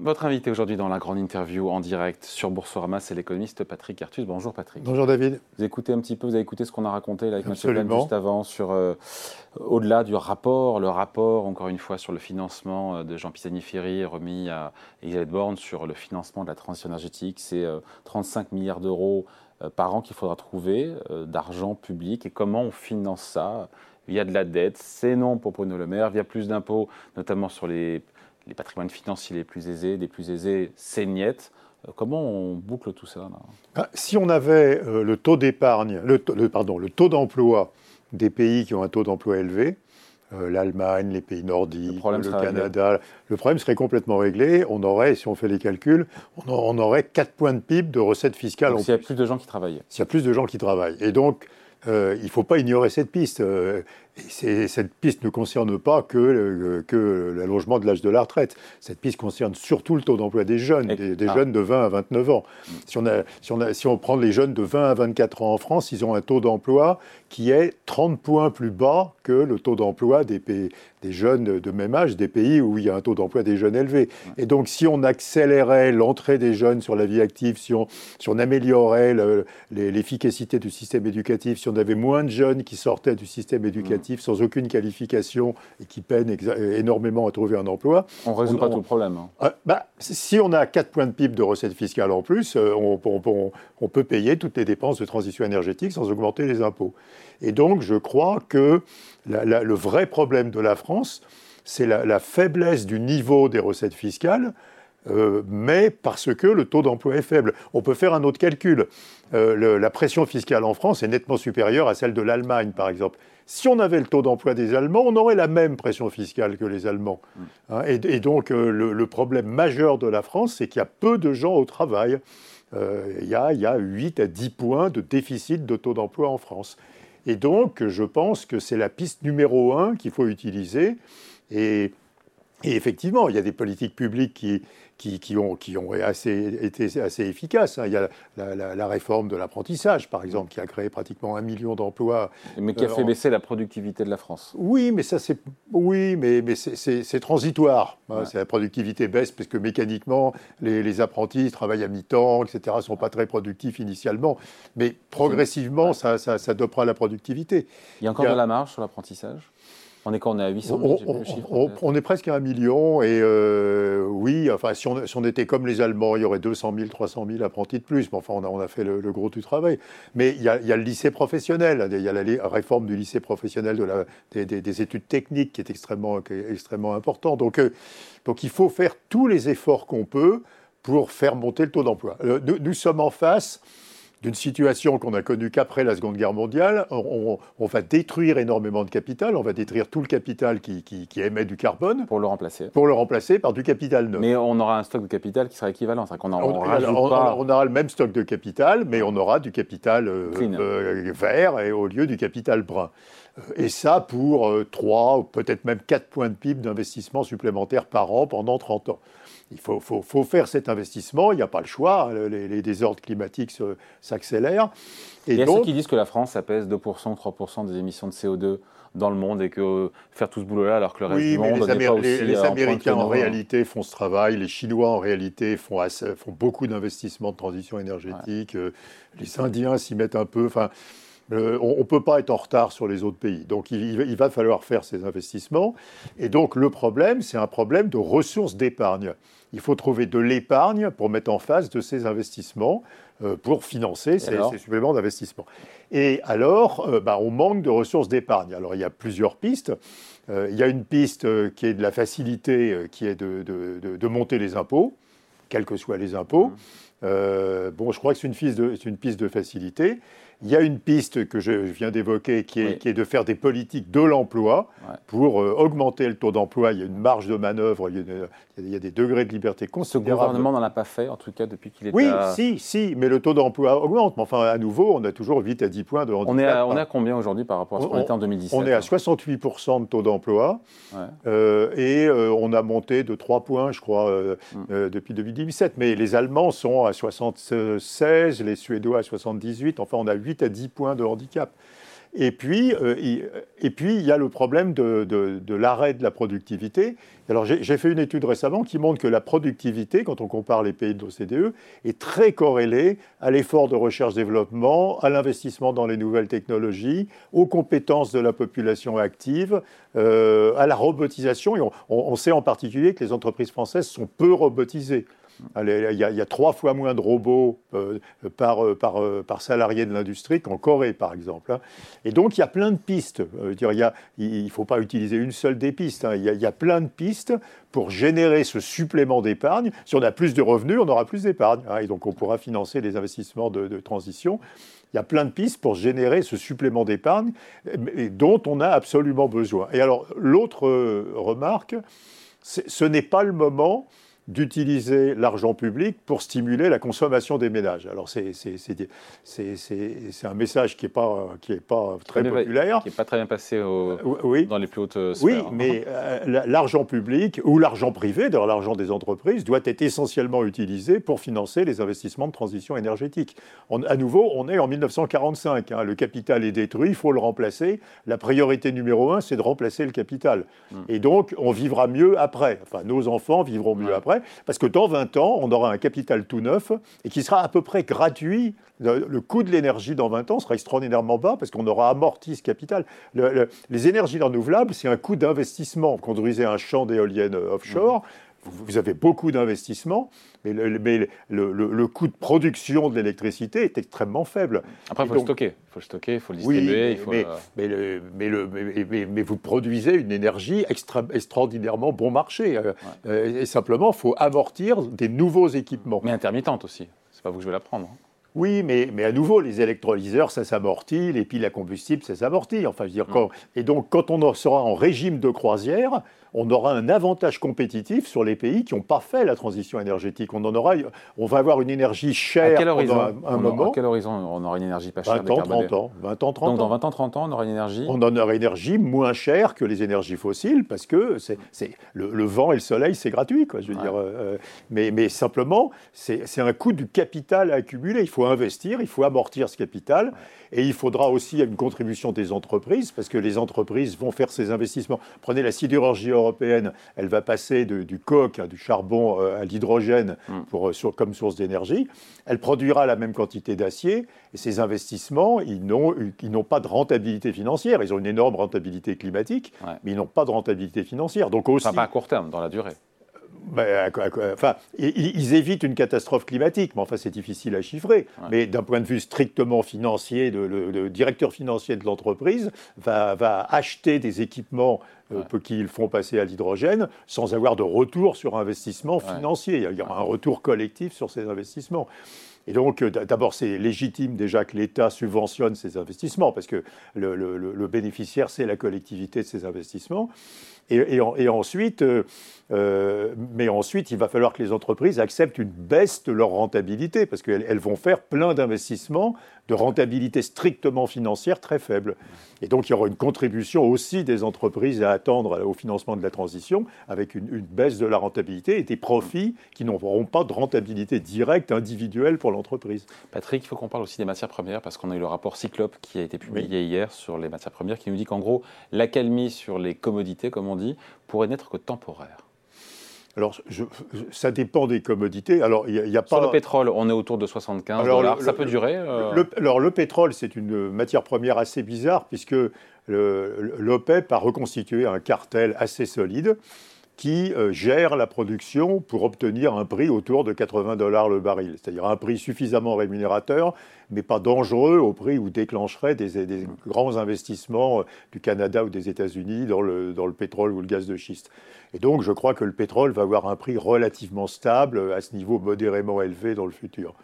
Votre invité aujourd'hui dans la grande interview en direct sur Boursorama, c'est l'économiste Patrick Artus. Bonjour Patrick. Bonjour David. Vous écoutez un petit peu, vous avez écouté ce qu'on a raconté là, avec M. Plan juste avant sur euh, au-delà du rapport, le rapport encore une fois sur le financement euh, de Jean Pisani-Ferry remis à Elisabeth Borne sur le financement de la transition énergétique. C'est 35 euh, milliards d'euros par an qu'il faudra trouver d'argent public et comment on finance ça? Via de la dette. C'est non pour Bruno Le Maire, via plus d'impôts, notamment sur les les patrimoines financiers les plus aisés, des plus aisés, saignent. Euh, comment on boucle tout ça ah, Si on avait euh, le taux d'épargne, le, pardon, le taux d'emploi des pays qui ont un taux d'emploi élevé, euh, l'Allemagne, les pays nordiques, le, Canada, le problème serait complètement réglé. On aurait, si on fait les calculs, on, aurait 4 points de PIB de recettes fiscales. S'il y a plus de gens qui travaillent. S'il y a plus de gens qui travaillent. Et donc, il ne faut pas ignorer cette piste cette piste ne concerne pas que, que l'allongement de l'âge de la retraite. Cette piste concerne surtout le taux d'emploi des jeunes, des, ah. jeunes de 20 à 29 ans. Si on, a, si, on a, si on prend les jeunes de 20 à 24 ans en France, ils ont un taux d'emploi qui est 30 points plus bas que le taux d'emploi des, des jeunes de même âge, des pays où il y a un taux d'emploi des jeunes élevé. Et donc, si on accélérait l'entrée des jeunes sur la vie active, si on, si on améliorait l'efficacité du système éducatif, si on avait moins de jeunes qui sortaient du système éducatif, sans aucune qualification et qui peinent énormément à trouver un emploi. On ne résout pas tout le problème. Hein. Ah, bah, si on a 4 points de PIB de recettes fiscales en plus, euh, on, on, peut payer toutes les dépenses de transition énergétique sans augmenter les impôts. Et donc, je crois que le vrai problème de la France, c'est la, faiblesse du niveau des recettes fiscales. Euh, mais parce que le taux d'emploi est faible. On peut faire un autre calcul. Euh, la pression fiscale en France est nettement supérieure à celle de l'Allemagne, par exemple. Si on avait le taux d'emploi des Allemands, on aurait la même pression fiscale que les Allemands. Mm. Hein, et, donc, euh, le, problème majeur de la France, c'est qu'il y a peu de gens au travail. Euh, il, y a, y a, 8 à 10 points de déficit de taux d'emploi en France. Et donc, je pense que c'est la piste numéro un qu'il faut utiliser. Et et effectivement, il y a des politiques publiques qui, qui, ont, qui ont assez, été assez efficaces. Hein. Il y a la, réforme de l'apprentissage, par exemple, qui a créé pratiquement un million d'emplois. Mais qui a fait euh, baisser la productivité de la France. Oui, mais ça c'est oui, mais, mais c'est transitoire. Hein. La productivité baisse parce que mécaniquement, les, apprentis travaillent à mi-temps, etc. ne sont pas très productifs initialement. Mais progressivement, ça, ça, ça dopera la productivité. Il y a encore de la marge sur l'apprentissage? On est quand on est à 800 000 on, est presque à un million et euh, oui, enfin si on, était comme les Allemands, il y aurait 200 000, 300 000 apprentis de plus. Mais enfin, on a, fait le, gros du travail. Mais il y, a, le lycée professionnel, il y a la réforme du lycée professionnel de la, des, études techniques qui est extrêmement, extrêmement important. Donc, euh, donc il faut faire tous les efforts qu'on peut pour faire monter le taux d'emploi. Euh, nous, sommes en face d'une situation qu'on a connue qu'après la Seconde Guerre mondiale. On, va détruire énormément de capital, on va détruire tout le capital qui, émet du carbone. Pour le remplacer. Pour le remplacer par du capital neuf. Mais on aura un stock de capital qui sera équivalent. On, on, aura le même stock de capital, mais on aura du capital euh, euh, vert et au lieu du capital brun. Euh, et ça pour 3 ou peut-être même 4 points de PIB d'investissement supplémentaires par an pendant 30 ans. Il faut, faire cet investissement, il n'y a pas le choix, hein, les, désordres climatiques s'accélèrent. Et, il y a ceux qui disent que la France, ça pèse 2%, 3% des émissions de CO2 dans le monde et que faire tout ce boulot-là alors que le reste du monde n'est pas aussi Les, les Américains en réalité font ce travail, les Chinois en réalité font, font beaucoup d'investissements de transition énergétique, euh, les Indiens s'y mettent un peu. Enfin, euh, on ne peut pas être en retard sur les autres pays. Donc il, va falloir faire ces investissements. Et donc le problème, c'est un problème de ressources d'épargne. Il faut trouver de l'épargne pour mettre en face de ces investissements, euh, pour financer ces, suppléments d'investissement. Et alors, euh, bah, on manque de ressources d'épargne. Alors il y a plusieurs pistes. il y a une piste qui est de la facilité, qui est de, monter les impôts, quels que soient les impôts. Mmh. bon, je crois que c'est une, une piste de facilité. Il y a une piste que je viens d'évoquer qui, est de faire des politiques de l'emploi pour euh, augmenter le taux d'emploi. Il y a une marge de manœuvre, il y a, des degrés de liberté considérables. Ce gouvernement n'en a pas fait, en tout cas, depuis qu'il est Oui, si, si, mais le taux d'emploi augmente. Mais enfin, à nouveau, on a toujours 8 à 10 points de handicap. On est à, on est combien aujourd'hui par rapport à ce qu'on était en 2017 On est à 68% de taux d'emploi euh, et euh, on a monté de 3 points, je crois, mm. depuis 2017. Mais les Allemands sont à 76, les Suédois à 78. Enfin, on a 8 à 10 points de handicap. Et puis, euh, et puis, il y a le problème de, de, l'arrêt de la productivité. Alors, j'ai fait une étude récemment qui montre que la productivité, quand on compare les pays de l'OCDE, est très corrélée à l'effort de recherche-développement, à l'investissement dans les nouvelles technologies, aux compétences de la population active, euh, à la robotisation. On, sait en particulier que les entreprises françaises sont peu robotisées. Il y, a, trois fois moins de robots euh, par, euh, par, par, salarié de l'industrie qu'en Corée, par exemple. Hein. Et donc, il y a plein de pistes. il ne faut pas utiliser une seule des pistes. Hein. Il, y a, plein de pistes pour générer ce supplément d'épargne. Si on a plus de revenus, on aura plus d'épargne. Hein. et donc, on pourra financer les investissements de, de transition. Il y a plein de pistes pour générer ce supplément d'épargne dont on a absolument besoin. Et alors, l'autre remarque, ce n'est pas le moment d'utiliser l'argent public pour stimuler la consommation des ménages. Alors c'est un message qui n'est pas, qui est pas très populaire. Qui n'est pas très bien passé oui. dans les plus hautes sphères. Oui, mais euh, l'argent public ou l'argent privé, d'ailleurs l'argent des entreprises, doit être essentiellement utilisé pour financer les investissements de transition énergétique. à nouveau, on est en 1945. Hein. le capital est détruit, il faut le remplacer. La priorité numéro un, c'est de remplacer le capital. Hmm. Et donc, on vivra mieux après. Enfin, nos enfants vivront mieux après parce que dans 20 ans, on aura un capital tout neuf et qui sera à peu près gratuit. Le, coût de l'énergie dans 20 ans sera extraordinairement bas parce qu'on aura amorti ce capital. les énergies renouvelables, c'est un coût d'investissement. Conduisez un champ d'éoliennes offshore, vous avez beaucoup d'investissements, mais, le, coût de production de l'électricité est extrêmement faible. Après, il faut le stocker. Il faut le stocker, il faut le distribuer. Oui, mais, mais, vous produisez une énergie extraordinairement bon marché. Euh, euh, et simplement, il faut amortir des nouveaux équipements. Mais intermittente aussi. C'est pas vous que je vais la prendre. Hein. Oui, mais, mais à nouveau, les électrolyseurs, ça s'amortit, les piles à combustible, ça s'amortit. Enfin, je veux dire, mm. et donc, quand on sera en régime de croisière, on aura un avantage compétitif sur les pays qui n'ont pas fait la transition énergétique. On, en aura, on va avoir une énergie chère à quel horizon un, moment. À quel horizon on aura une énergie pas chère 20 ans, 30 ans. 20 ans, 30 Donc dans 20 ans, 30 ans, on aura une énergie On en aura une énergie moins chère que les énergies fossiles parce que c'est, le, vent et le soleil, c'est gratuit. Quoi, je veux dire, euh, mais, mais, simplement, c'est, un coût du capital à accumuler. Il faut investir, il faut amortir ce capital. Et il faudra aussi une contribution des entreprises, parce que les entreprises vont faire ces investissements. Prenez la sidérurgie européenne, elle va passer du coq, hein, du charbon euh, à l'hydrogène mm. pour, euh, comme source d'énergie. Elle produira la même quantité d'acier, et ces investissements, ils n'ont pas de rentabilité financière. Ils ont une énorme rentabilité climatique, mais ils n'ont pas de rentabilité financière. Donc aussi, pas à court terme, dans la durée. Ben, enfin, ils, évitent une catastrophe climatique, mais enfin, c'est difficile à chiffrer. Mais d'un point de vue strictement financier, le, directeur financier de l'entreprise va, acheter des équipements euh, qu'ils font passer à l'hydrogène sans avoir de retour sur investissement financier. Il y aura un retour collectif sur ces investissements. Et donc, euh, d'abord, c'est légitime déjà que l'État subventionne ces investissements, parce que le, bénéficiaire, c'est la collectivité de ces investissements. Et, ensuite, euh, euh, mais ensuite, il va falloir que les entreprises acceptent une baisse de leur rentabilité, parce qu'elles vont faire plein d'investissements de rentabilité strictement financière très faible. Et donc, il y aura une contribution aussi des entreprises à attendre au financement de la transition, avec une, baisse de la rentabilité et des profits qui n'auront pas de rentabilité directe individuelle pour l'entreprise. Patrick, il faut qu'on parle aussi des matières premières, parce qu'on a eu le rapport Cyclope qui a été publié hier sur les matières premières, qui nous dit qu'en gros, l'accalmie sur les commodités, comme on dit, pourrait n'être que temporaire. Alors, ça dépend des commodités. Alors, il y, a, pas... Sur le pétrole, on est autour de 75 dollars. ça peut durer euh Alors, le pétrole, c'est une matière première assez bizarre, puisque l'OPEP a reconstitué un cartel assez solide qui euh, gère la production pour obtenir un prix autour de 80 dollars le baril, c'est-à-dire un prix suffisamment rémunérateur, mais pas dangereux au prix où déclencherait des, grands investissements euh, du Canada ou des États-Unis dans le, dans le pétrole ou le gaz de schiste. Et donc je crois que le pétrole va avoir un prix relativement stable euh, à ce niveau modérément élevé dans le futur.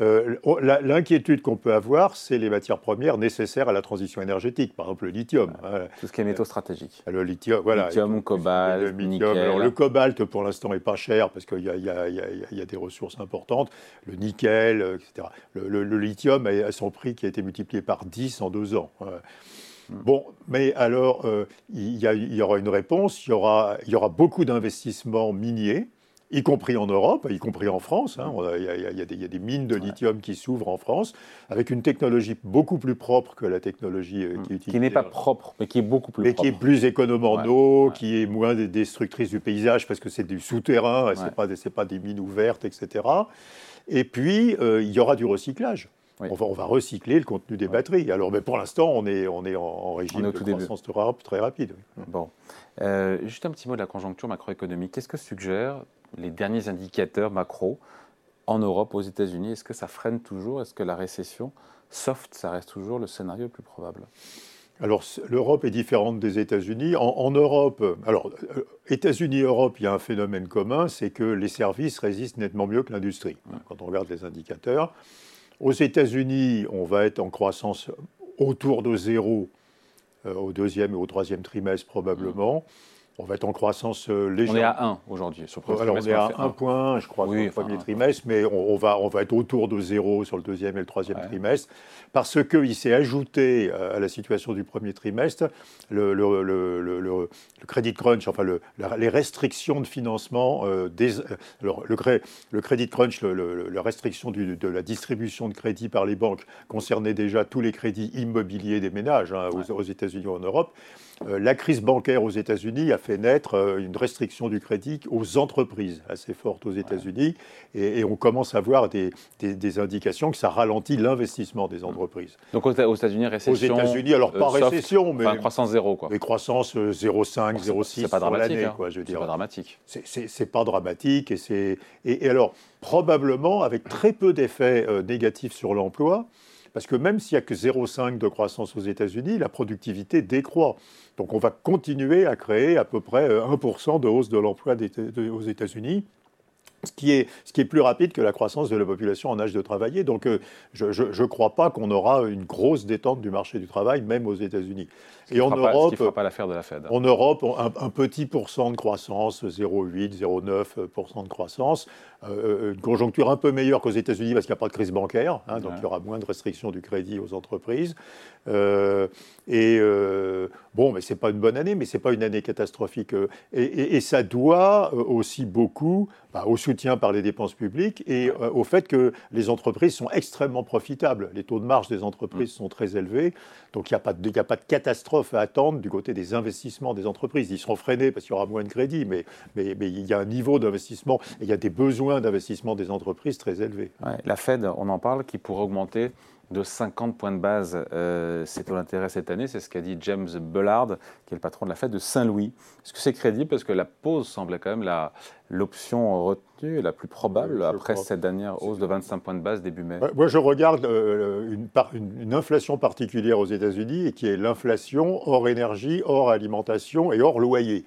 Euh, l'inquiétude qu'on peut avoir, c'est les matières premières nécessaires à la transition énergétique, par exemple le lithium. Hein. Tout ce qui est métaux stratégiques. Le lithium, voilà. Lithium, cobalt, le, nickel. le cobalt, pour l'instant, n'est pas cher parce qu'il y, a des ressources importantes. Le nickel, euh, etc. Le, lithium a son prix qui a été multiplié par 10 en deux ans. Hmm. Bon, mais alors, euh, il, y aura une réponse. Il y aura, il y aura beaucoup d'investissements miniers y compris en Europe, y compris en France. Hein. Il, y a, des mines de lithium qui s'ouvrent en France, avec une technologie beaucoup plus propre que la technologie euh, qui est utilisée. Qui n'est pas propre, mais qui est beaucoup plus mais propre. qui est plus économe en eau, qui est moins destructrice du paysage, parce que c'est du souterrain, ce n'est pas, pas, des mines ouvertes, etc. Et puis, euh, il y aura du recyclage. On, va, on, va, recycler le contenu des batteries. Alors, mais pour l'instant, on est, on est en, régime de croissance très rapide. Bon. Euh, juste un petit mot de la conjoncture macroéconomique. Qu'est-ce que suggèrent les derniers indicateurs macro en Europe, aux États-Unis? Est-ce que ça freine toujours? Est-ce que la récession soft, ça reste toujours le scénario le plus probable? Alors, l'Europe est différente des États-Unis. En, Europe, alors, euh, États-Unis, Europe, il y a un phénomène commun, c'est que les services résistent nettement mieux que l'industrie, quand on regarde les indicateurs. Aux États-Unis, on va être en croissance autour de zéro euh, au deuxième et au troisième trimestre probablement. On va être en croissance légère. On est à 1 aujourd'hui. Sur le Alors on est à 1 point, je crois, sur le premier trimestre, mais on, va, on va être autour de zéro sur le deuxième et le troisième trimestre, parce qu'il s'est ajouté à la situation du premier trimestre le, le, le, le credit crunch, enfin les restrictions de financement. Euh, des, alors le, credit crunch, la restriction du, de la distribution de crédit par les banques concernait déjà tous les crédits immobiliers des ménages hein, aux, aux États-Unis ou en Europe. Euh, la crise bancaire aux États-Unis a fait naître euh, une restriction du crédit aux entreprises assez forte aux États-Unis et, on commence à voir des, indications que ça ralentit l'investissement des entreprises. Donc aux États-Unis, récession Aux États-Unis, alors pas euh, récession, mais. croissance zéro, quoi. Mais croissance 0,5, 0,6 sur l'année, quoi, je veux dire. C'est pas dramatique. C'est pas dramatique et, et, et alors, probablement avec très peu d'effets négatifs sur l'emploi. Parce que même s'il n'y a que 0,5 de croissance aux États-Unis, la productivité décroît. Donc on va continuer à créer à peu près 1% euh, de hausse de l'emploi aux États-Unis ce qui, est, ce qui est plus rapide que la croissance de la population en âge de travailler. Donc euh, je ne crois pas qu'on aura une grosse détente du marché du travail, même aux États-Unis. Et en Europe, pas, pas l'affaire de la Fed. En Europe, un, petit pourcent de croissance, 0,8, 0,9% de croissance, une conjoncture un peu meilleure qu'aux États-Unis parce qu'il n'y a pas de crise bancaire, hein, donc il y aura moins de restrictions du crédit aux entreprises. Euh, et bon, mais c'est pas une bonne année, mais c'est pas une année catastrophique. Et, et, ça doit aussi beaucoup bah, au soutien par les dépenses publiques et euh, au fait que les entreprises sont extrêmement profitables. Les taux de marge des entreprises mm. sont très élevés, donc il n'y a, pas de, a pas de catastrophe à attendre du côté des investissements des entreprises. Ils seront freinés parce qu'il y aura moins de crédit, mais, mais, mais il y a un niveau d'investissement et il y a des besoins d'investissement des entreprises très élevés. la Fed, on en parle, qui pourrait augmenter de 50 points de base euh, ses taux d'intérêt cette année. C'est ce qu'a dit James Bullard, qui est le patron de la Fed de Saint-Louis. Est-ce que c'est crédible? Parce que la pause semblait quand même l'option retenue la plus probable après cette dernière hausse de 25 points de base début mai. Moi, je regarde euh, une, une, inflation particulière aux États-Unis et qui est l'inflation hors énergie, hors alimentation et hors loyer.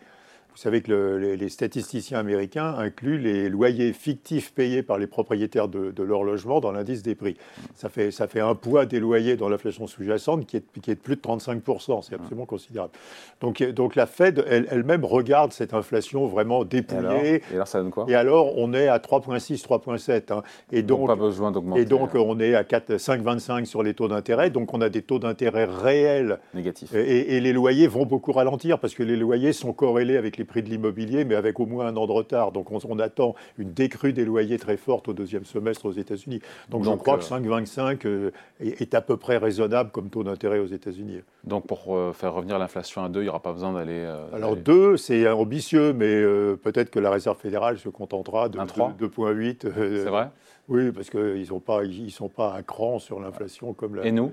Vous savez que les, statisticiens américains incluent les loyers fictifs payés par les propriétaires de, leur logement dans l'indice des prix. Ça fait, ça fait un poids des loyers dans l'inflation sous-jacente qui est, qui est de plus de 35%. C'est absolument considérable. Donc, donc la Fed elle-même regarde cette inflation vraiment dépouillée. Et alors, ça donne quoi? Et alors, on est à 3,6, 3,7. Hein. Et donc, pas besoin d'augmenter. Et donc, on est à 5,25 sur les taux d'intérêt. Donc, on a des taux d'intérêt réels. Négatifs. Et, et les loyers vont beaucoup ralentir parce que les loyers sont corrélés avec les prix de l'immobilier, mais avec au moins un an de retard. Donc on, attend une décrue des loyers très forte au deuxième semestre aux États-Unis. Donc, je crois que 5,25 euh, est, à peu près raisonnable comme taux d'intérêt aux États-Unis. Donc pour euh, faire revenir l'inflation à 2, il n'y aura pas besoin d'aller... Euh, Alors 2, c'est ambitieux, mais peut-être que la Réserve fédérale se contentera de 2,8. c'est vrai? Oui, parce qu'ils ne sont, pas, ils sont pas à cran sur l'inflation comme la... Et nous?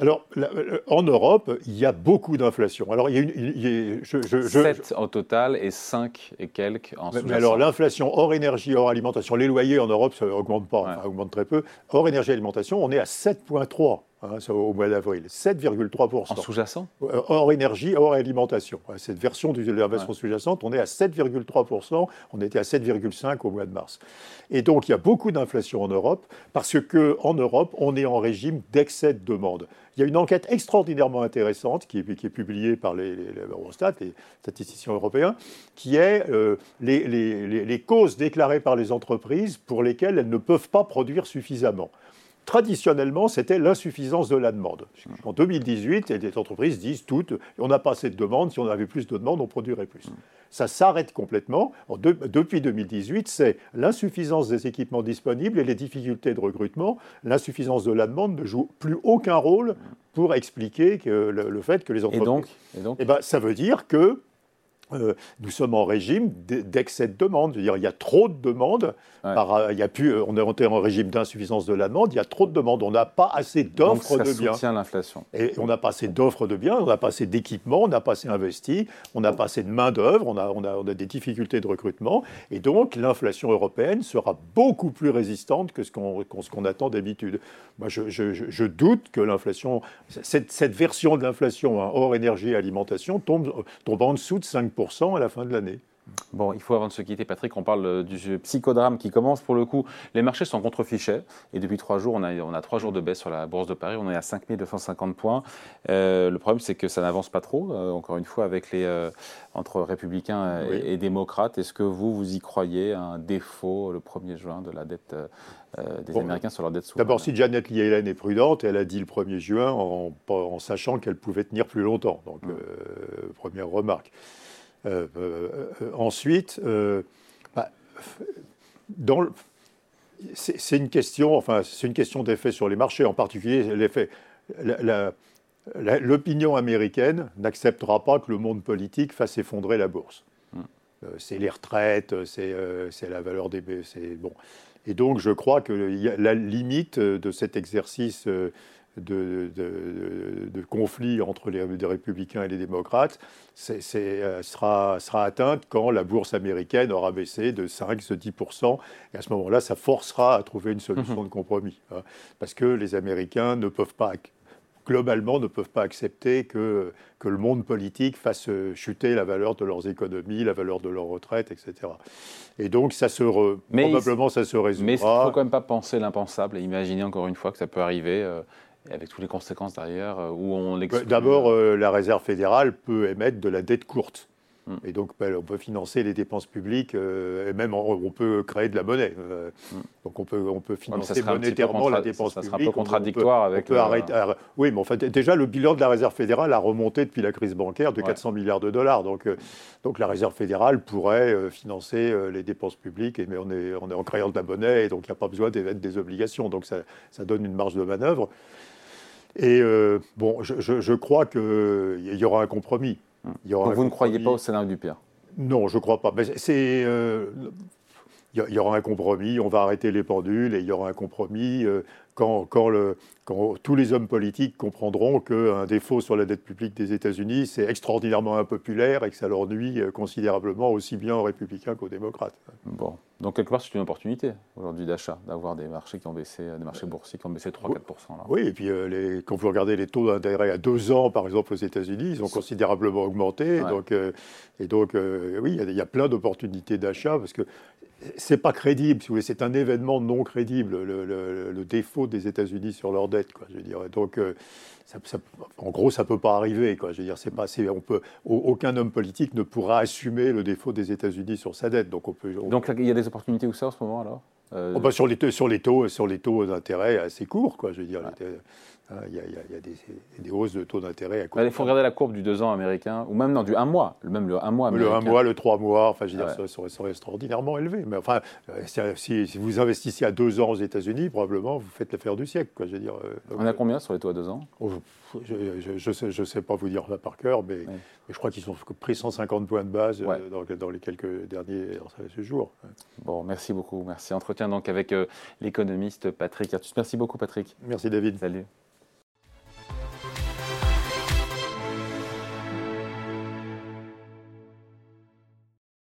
Alors, euh, en Europe, il y a beaucoup d'inflation. Alors, il y a une. je, 7 au total et 5 et quelques en sous Mais alors, l'inflation hors énergie, hors alimentation, les loyers en Europe, ça augmente pas, ça augmente très peu. Hors énergie et alimentation, on est à 7,3 Hein, au mois d'avril, 7,3%. En sous-jacent? Euh, Hors énergie, hors alimentation. Cette version de l'investissement sous-jacente, on est à 7,3%, on était à 7,5% au mois de mars. Et donc il y a beaucoup d'inflation en Europe, parce qu'en Europe, on est en régime d'excès de demande. Il y a une enquête extraordinairement intéressante qui est, qui est publiée par les, les, Eurostat, les statisticiens européens, qui est euh, les, les causes déclarées par les entreprises pour lesquelles elles ne peuvent pas produire suffisamment. Traditionnellement, c'était l'insuffisance de la demande. En 2018, les entreprises disent toutes, on n'a pas assez de demandes, si on avait plus de demandes, on produirait plus. Ça s'arrête complètement. depuis 2018, c'est l'insuffisance des équipements disponibles et les difficultés de recrutement. L'insuffisance de la demande ne joue plus aucun rôle pour expliquer que le, fait que les entreprises... Et donc, et donc eh ben, Ça veut dire que euh, nous sommes en régime d'excès de demande. -dire, il y a trop de demandes. Par, il y a plus, on est en régime d'insuffisance de la demande. Il y a trop de demandes. On n'a pas assez d'offres de biens. Ça l'inflation. Et on n'a pas assez d'offres de biens. On n'a pas assez d'équipements. On n'a pas assez investi. On n'a pas assez de main d'œuvre. On a, on, a, on a, des difficultés de recrutement. Et donc l'inflation européenne sera beaucoup plus résistante que ce qu'on qu'on attend d'habitude. Moi, je, je, je, doute que l'inflation, cette, cette, version de l'inflation hein, hors énergie et alimentation tombe, tombe en dessous de 5 à la fin de l'année. Bon, il faut avant de se quitter, Patrick, on parle euh, du psychodrame qui commence. Pour le coup, les marchés sont contre fichés. Et depuis trois jours, on a, on a trois jours de baisse sur la bourse de Paris. On est à 5250 points. Euh, le problème, c'est que ça n'avance pas trop, euh, encore une fois, avec les, entre républicains et, démocrates. Est-ce que vous, vous y croyez un défaut le 1er juin de la dette des Américains sur leur dette souveraine D'abord, si Janet Yellen est prudente, elle a dit le 1er juin en, en sachant qu'elle pouvait tenir plus longtemps. Donc, hum. première remarque. Euh, euh, euh, ensuite, bah, c'est une question, enfin, c'est une question d'effet sur les marchés, en particulier l'effet. L'opinion américaine n'acceptera pas que le monde politique fasse effondrer la bourse. Hmm. c'est les retraites, c'est la valeur des. Bon. Et donc, je crois que la limite de cet exercice de, de, conflit entre les, républicains et les démocrates euh, sera, sera atteinte quand la bourse américaine aura baissé de 5-10%. Et à ce moment-là, ça forcera à trouver une solution mhm. de compromis. Hein. parce que les Américains ne peuvent pas globalement ne peuvent pas accepter que, que le monde politique fasse chuter la valeur de leurs économies, la valeur de leurs retraites, etc. Et donc, ça se probablement, ça se résoudra. Mais il ne faut quand même pas penser l'impensable et imaginer encore une fois que ça peut arriver. Euh, avec toutes les conséquences derrière, euh, où on D'abord, euh, la Réserve fédérale peut émettre de la dette courte. Hmm. Et donc, ben, on peut financer les dépenses publiques, euh, et même on, peut créer de la monnaie. Hmm. Donc, on peut, on peut financer monétairement la dépense publique. Ça sera un peu contradictoire avec. oui, mais en fait, déjà, le bilan de la Réserve fédérale a remonté depuis la crise bancaire de 400 milliards de dollars. Donc, donc, la Réserve fédérale pourrait financer les dépenses publiques, mais on est, on est en créant de la monnaie, et donc il n'y a pas besoin d'émettre des obligations. Donc, ça, ça donne une marge de manœuvre. Et euh, bon, je, crois qu'il y aura un compromis. Y aura Donc vous ne croyez pas au scénario du pire? Non, je ne crois pas. Mais c'est. Euh, il y, aura un compromis, on va arrêter les pendules et il y aura un compromis. Euh, quand, le, quand, tous les hommes politiques comprendront qu'un défaut sur la dette publique des États-Unis, c'est extraordinairement impopulaire et que ça leur nuit considérablement aussi bien aux républicains qu'aux démocrates. Bon, donc quelque part c'est une opportunité aujourd'hui d'achat, d'avoir des marchés qui ont baissé, des marchés boursiers qui ont baissé 3-4%. Oui, et puis euh, les, quand vous regardez les taux d'intérêt à deux ans, par exemple aux États-Unis, ils ont considérablement augmenté. Donc, euh, et donc oui, il y, y, a plein d'opportunités d'achat parce que c'est pas crédible, si vous voulez, c'est un événement non crédible, le, défaut des États-Unis sur leur dette, quoi, je. Donc, euh, en gros, ça peut pas arriver, quoi. Je veux dire, c'est pas, on peut, aucun homme politique ne pourra assumer le défaut des États-Unis sur sa dette. Donc, on peut. Donc, il y a des opportunités où ça en ce moment alors? Euh, oh, bah, sur, les, sur les taux, sur les taux d'intérêt assez courts, quoi. Je veux dire, il y, a, des, hausses de taux d'intérêt à Il faut regarder la courbe du 2 ans américain, ou même non, du 1 mois, même le 1 mois américain. Le 1 mois, le 3 mois, enfin, je veux dire, ça, serait, extraordinairement élevé. Mais enfin, euh, si, vous investissez à 2 ans aux États-Unis, probablement, vous faites l'affaire du siècle. Quoi, je veux dire, euh, On a combien sur les taux à 2 ans? Oh, Je ne sais, je sais, pas vous dire ça par cœur, mais, je crois qu'ils ont pris 150 points de base euh, dans, les quelques derniers jours. Bon, merci beaucoup. Merci. Entretien donc avec l'économiste Patrick Artus. Merci beaucoup, Patrick. Merci, David. Salut.